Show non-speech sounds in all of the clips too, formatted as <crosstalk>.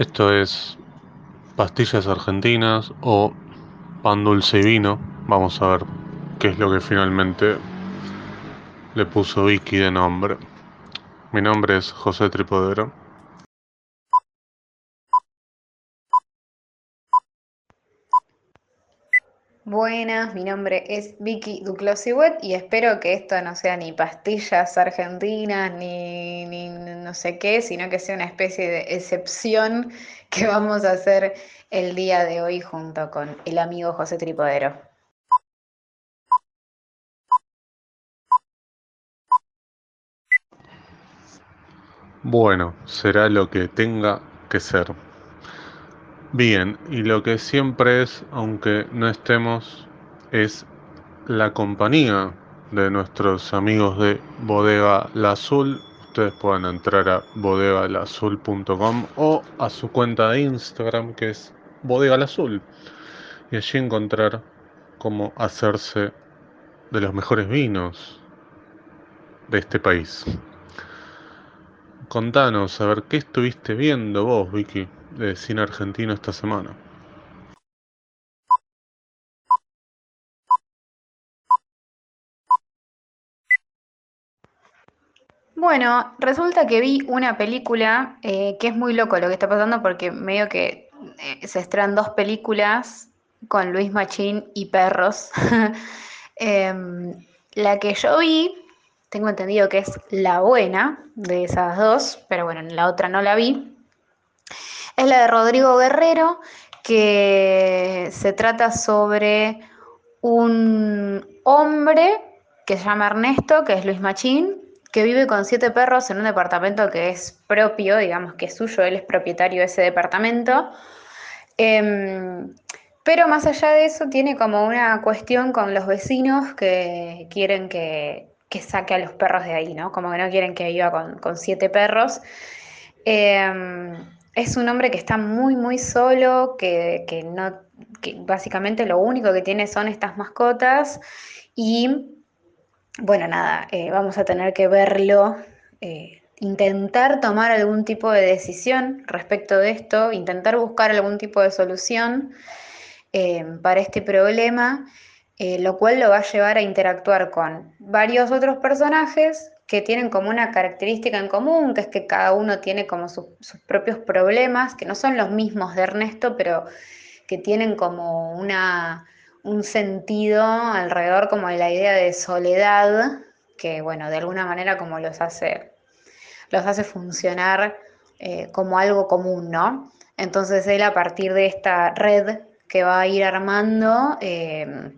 Esto es pastillas argentinas o pan dulce y vino. Vamos a ver qué es lo que finalmente le puso Vicky de nombre. Mi nombre es José Tripodero. Buenas, mi nombre es Vicky Duclosiwet y espero que esto no sea ni pastillas argentinas ni, ni no sé qué, sino que sea una especie de excepción <laughs> que vamos a hacer el día de hoy junto con el amigo José Tripodero. Bueno, será lo que tenga que ser. Bien, y lo que siempre es, aunque no estemos, es la compañía de nuestros amigos de Bodega La Azul. Ustedes pueden entrar a bodegalazul.com o a su cuenta de Instagram que es Bodega La Azul y allí encontrar cómo hacerse de los mejores vinos de este país. Contanos, a ver, ¿qué estuviste viendo vos, Vicky? De cine argentino esta semana. Bueno, resulta que vi una película eh, que es muy loco lo que está pasando porque medio que eh, se estrenan dos películas con Luis Machín y perros. <laughs> Em, la que yo vi, tengo entendido que es la buena de esas dos, pero bueno, la otra no la vi. Es la de Rodrigo Guerrero, que se trata sobre un hombre que se llama Ernesto, que es Luis Machín, que vive con siete perros en un departamento que es propio, digamos que es suyo, él es propietario de ese departamento. Em, pero más allá de eso, tiene como una cuestión con los vecinos que quieren que, saque a los perros de ahí, ¿no? Como que no quieren que viva con, siete perros. Em, es un hombre que está muy, muy solo, que, no, básicamente lo único que tiene son estas mascotas. Y bueno, nada, eh, vamos a tener que verlo, eh, intentar tomar algún tipo de decisión respecto de esto, intentar buscar algún tipo de solución eh, para este problema, lo cual lo va a llevar a interactuar con varios otros personajes que tienen como una característica en común, que es que cada uno tiene como sus propios problemas, que no son los mismos de Ernesto, pero que tienen como una, un sentido alrededor como de la idea de soledad, que bueno, de alguna manera como los hace, los hace funcionar eh, como algo común, ¿no? Entonces él a partir de esta red que va a ir armando, eh,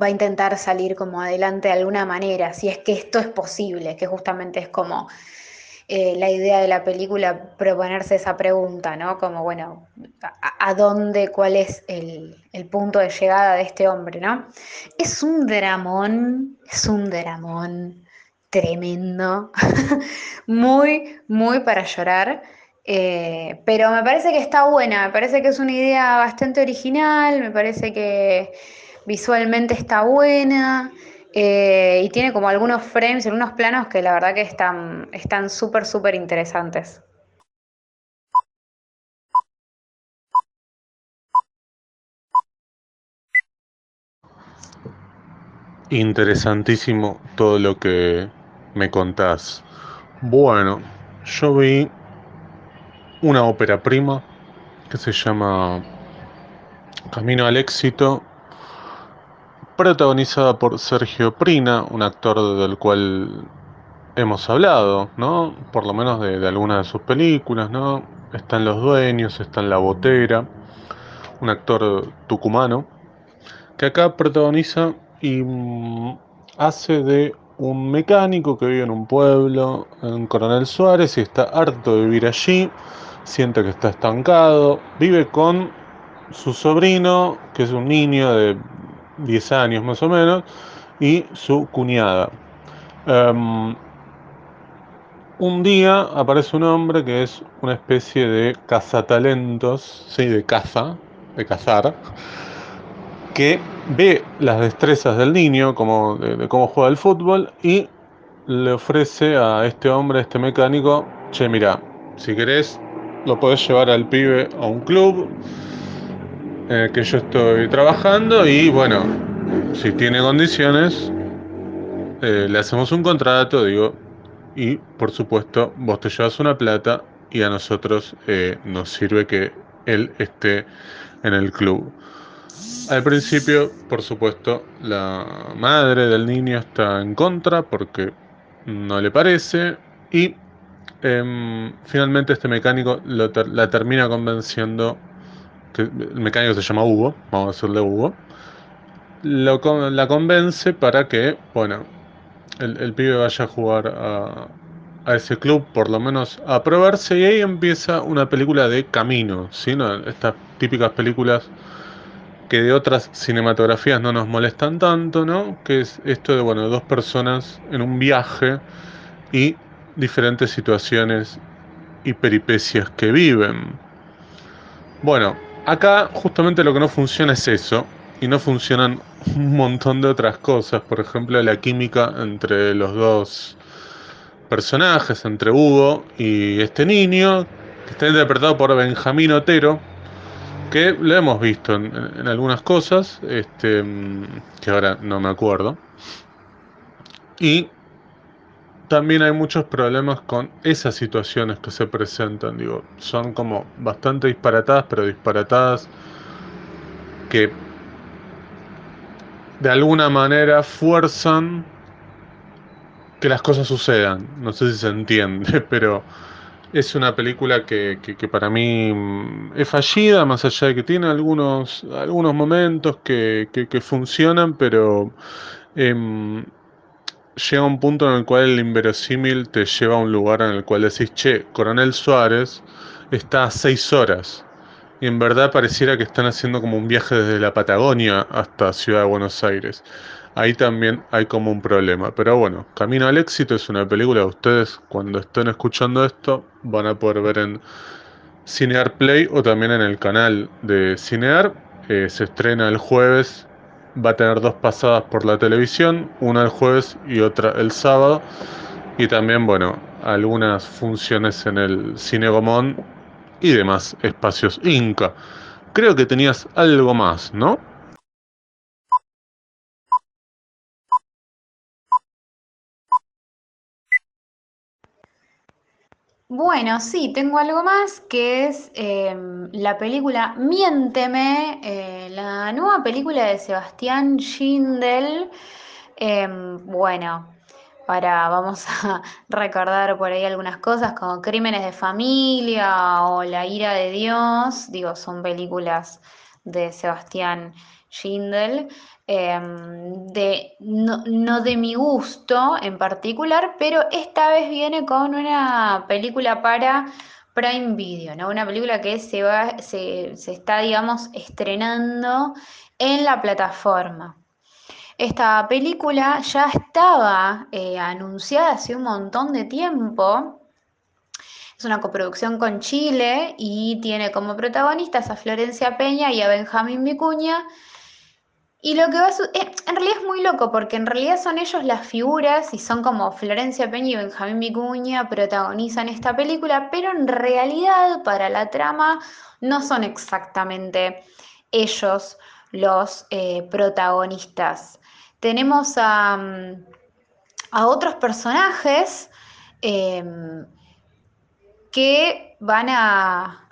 va a intentar salir como adelante de alguna manera, si es que esto es posible, que justamente es como eh, la idea de la película proponerse esa pregunta, ¿no? Como, bueno, ¿a, dónde, cuál es el, el, punto de llegada de este hombre, ¿no? Es un dramón, es un dramón tremendo, <laughs> muy, muy para llorar. Eh, pero me parece que está buena, me parece que es una idea bastante original, me parece que visualmente está buena eh, y tiene como algunos frames, algunos planos que la verdad que están están súper, súper interesantes. Interesantísimo todo lo que me contás. Bueno, yo vi una ópera prima que se llama Camino al éxito protagonizada por Sergio Prina, un actor del cual hemos hablado, ¿no? Por lo menos de, algunas de sus películas, ¿no? Están Los Dueños, está en La Botera, un actor tucumano, que acá protagoniza y mm, hace de un mecánico que vive en un pueblo, en Coronel Suárez, y está harto de vivir allí, siente que está estancado, vive con su sobrino, que es un niño de 10 años más o menos, y su cuñada. Em, un día aparece un hombre que es una especie de cazatalentos, sí, de caza, de cazar, que ve las destrezas del niño, como de, cómo juega el fútbol, y le ofrece a este hombre, a este mecánico, che, mira, si querés, lo podés llevar al pibe a un club el que yo estoy trabajando y bueno, si tiene condiciones, eh, le hacemos un contrato, digo, y por supuesto vos te llevas una plata y a nosotros eh, nos sirve que él esté en el club. Al principio, por supuesto, la madre del niño está en contra porque no le parece y em, finalmente este mecánico la termina convenciendo, el mecánico se llama Hugo, vamos a decirle Hugo, lo, la convence para que, bueno, el, pibe vaya a jugar a, a ese club, por lo menos a probarse, y ahí empieza una película de camino, ¿sí? Estas típicas películas que de otras cinematografías no nos molestan tanto, ¿no? Que es esto de, bueno, dos personas en un viaje y diferentes situaciones y peripecias que viven. Bueno, acá justamente lo que no funciona es eso, y no funcionan un montón de otras cosas, por ejemplo, la química entre los dos personajes entre Hugo y este niño, que está interpretado por Benjamín Otero, que lo hemos visto en, algunas cosas, este, que ahora no me acuerdo. Y también hay muchos problemas con esas situaciones que se presentan, digo, son como bastante disparatadas, pero disparatadas que de alguna manera fuerzan que las cosas sucedan. No sé si se entiende, <laughs> pero es una película que, para mí es fallida, más allá de que tiene algunos, algunos momentos que, funcionan, pero em, llega un punto en el cual el inverosímil te lleva a un lugar en el cual decís, che, Coronel Suárez está a seis horas. Y en verdad pareciera que están haciendo como un viaje desde la Patagonia hasta Ciudad de Buenos Aires ahí también hay como un problema. Pero bueno, Camino al Éxito es una película que ustedes cuando estén escuchando esto van a poder ver en Cinear Play o también en el canal de Cinear. Eh, se estrena el jueves, va a tener dos pasadas por la televisión, una el jueves y otra el sábado. Y también, bueno, algunas funciones en el Cine Gomón y demás espacios Inca. Creo que tenías algo más, ¿no? Bueno, sí, tengo algo más que es em, la película Miénteme, eh, la nueva película de Sebastián Schindel. Em, bueno, para, vamos <laughs> a recordar por ahí algunas cosas como Crímenes de Familia o La ira de Dios, digo, son películas de Sebastián Schindel. Em, de, no, de mi gusto en particular, pero esta vez viene con una película para Prime Video, ¿no? Una película que se, va, se, está, digamos, estrenando en la plataforma. Esta película ya estaba eh, anunciada hace un montón de tiempo. Es una coproducción con Chile y tiene como protagonistas a Florencia Peña y a Benjamín Vicuña y lo que va a eh, en realidad es muy loco, porque en realidad son ellos las figuras y son como Florencia Peña y Benjamín Vicuña protagonizan esta película, pero en realidad para la trama no son exactamente ellos los eh, protagonistas. Tenemos a, mm, otros personajes em, que van a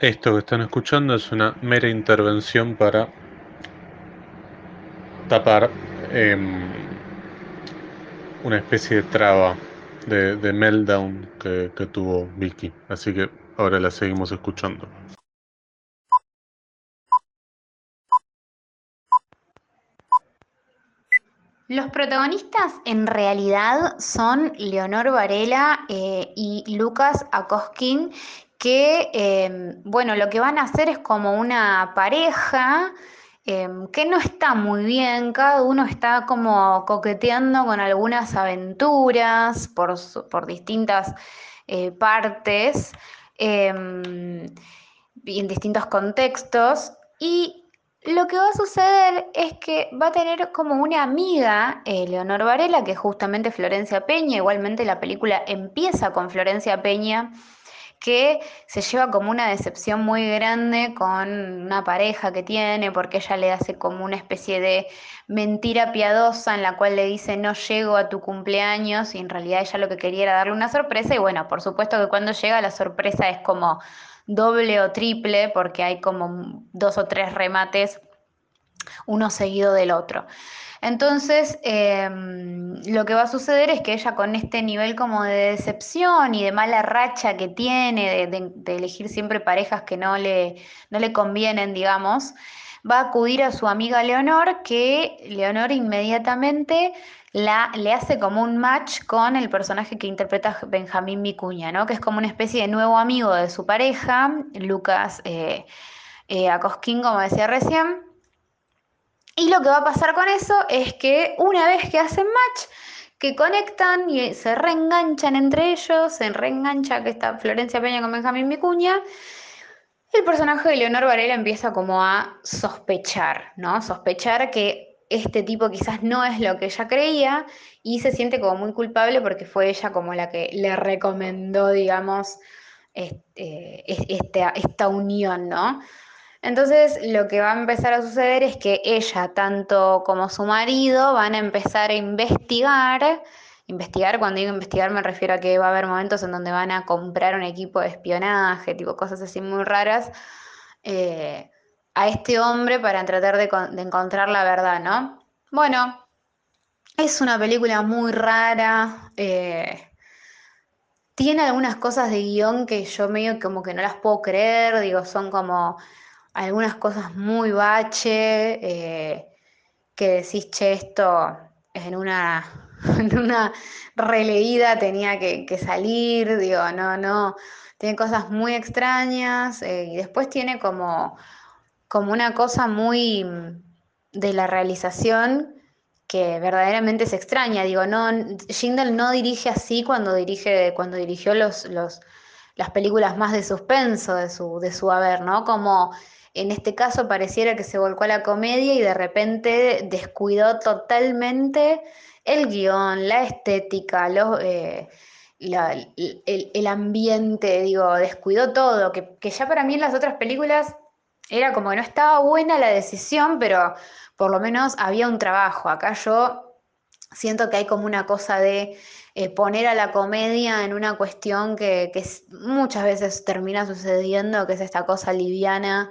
Esto que están escuchando es una mera intervención para tapar em, una especie de traba de, meltdown que, que tuvo Vicky. Así que ahora la seguimos escuchando. Los protagonistas en realidad son Leonor Varela eh, y Lucas Akoskin, que, em, bueno, lo que van a hacer es como una pareja em, que no está muy bien, cada uno está como coqueteando con algunas aventuras por, distintas eh, partes, em, y en distintos contextos, y lo que va a suceder es que va a tener como una amiga, eh, Leonor Varela, que es justamente Florencia Peña, igualmente la película empieza con Florencia Peña, que se lleva como una decepción muy grande con una pareja que tiene, porque ella le hace como una especie de mentira piadosa en la cual le dice no llego a tu cumpleaños y en realidad ella lo que quería era darle una sorpresa. Y bueno, por supuesto que cuando llega la sorpresa es como doble o triple porque hay como dos o tres remates uno seguido del otro. Entonces, em, lo que va a suceder es que ella con este nivel como de decepción y de mala racha que tiene, de, elegir siempre parejas que no le, no le convienen, digamos, va a acudir a su amiga Leonor, que Leonor inmediatamente la, le hace como un match con el personaje que interpreta Benjamín Vicuña, ¿no? que es como una especie de nuevo amigo de su pareja, Lucas eh, eh, Acosquín, como decía recién. Y lo que va a pasar con eso es que una vez que hacen match, que conectan y se reenganchan entre ellos, se reengancha que está Florencia Peña con Benjamín Vicuña, el personaje de Leonor Varela empieza como a sospechar, ¿no? Sospechar que este tipo quizás no es lo que ella creía y se siente como muy culpable porque fue ella como la que le recomendó, digamos, este, esta, esta unión, ¿no? Entonces lo que va a empezar a suceder es que ella, tanto como su marido, van a empezar a investigar. Investigar, cuando digo investigar me refiero a que va a haber momentos en donde van a comprar un equipo de espionaje, tipo cosas así muy raras, eh, a este hombre para tratar de, encontrar la verdad, ¿no? Bueno, es una película muy rara. Eh, tiene algunas cosas de guion que yo medio como que no las puedo creer, digo, son como algunas cosas muy bache, eh, que decís, che, esto en una, <laughs> en una releída tenía que, salir, digo, no, no, tiene cosas muy extrañas eh, y después tiene como, como una cosa muy de la realización que verdaderamente es extraña. Digo, no, Schindel no dirige así cuando dirige, cuando dirigió los, los, las películas más de suspenso de su, de su haber, ¿no? Como en este caso pareciera que se volcó a la comedia y de repente descuidó totalmente el guion, la estética, eh, el, ambiente, digo, descuidó todo, que, que ya para mí en las otras películas era como que no estaba buena la decisión, pero por lo menos había un trabajo. Acá yo siento que hay como una cosa de eh, poner a la comedia en una cuestión que, que, muchas veces termina sucediendo, que es esta cosa liviana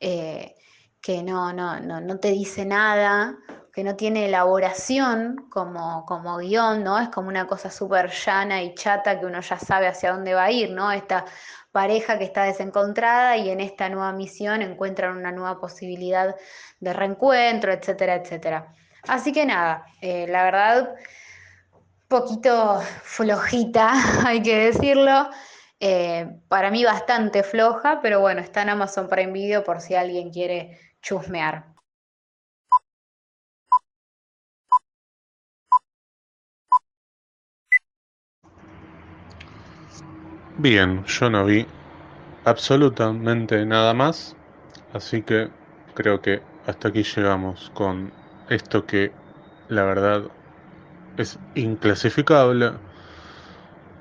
eh, que no, no, no, no, te dice nada, que no tiene elaboración como, como guion, ¿no? Es como una cosa súper llana y chata que uno ya sabe hacia dónde va a ir, ¿no? Esta pareja que está desencontrada y en esta nueva misión encuentran una nueva posibilidad de reencuentro, etcétera, etcétera. Así que nada, eh, la verdad, poquito flojita, <laughs> hay que decirlo. Eh, para mí bastante floja, pero bueno, está en Amazon Prime Video por si alguien quiere chusmear. Bien, yo no vi absolutamente nada más, así que creo que hasta aquí llegamos con esto que la verdad es inclasificable,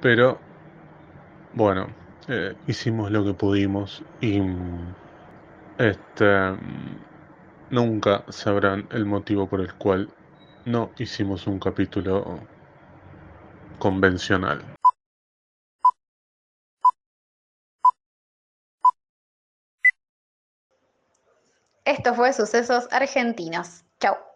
pero bueno, eh, hicimos lo que pudimos y este nunca sabrán el motivo por el cual no hicimos un capítulo convencional. Esto fue Sucesos Argentinos. Chao.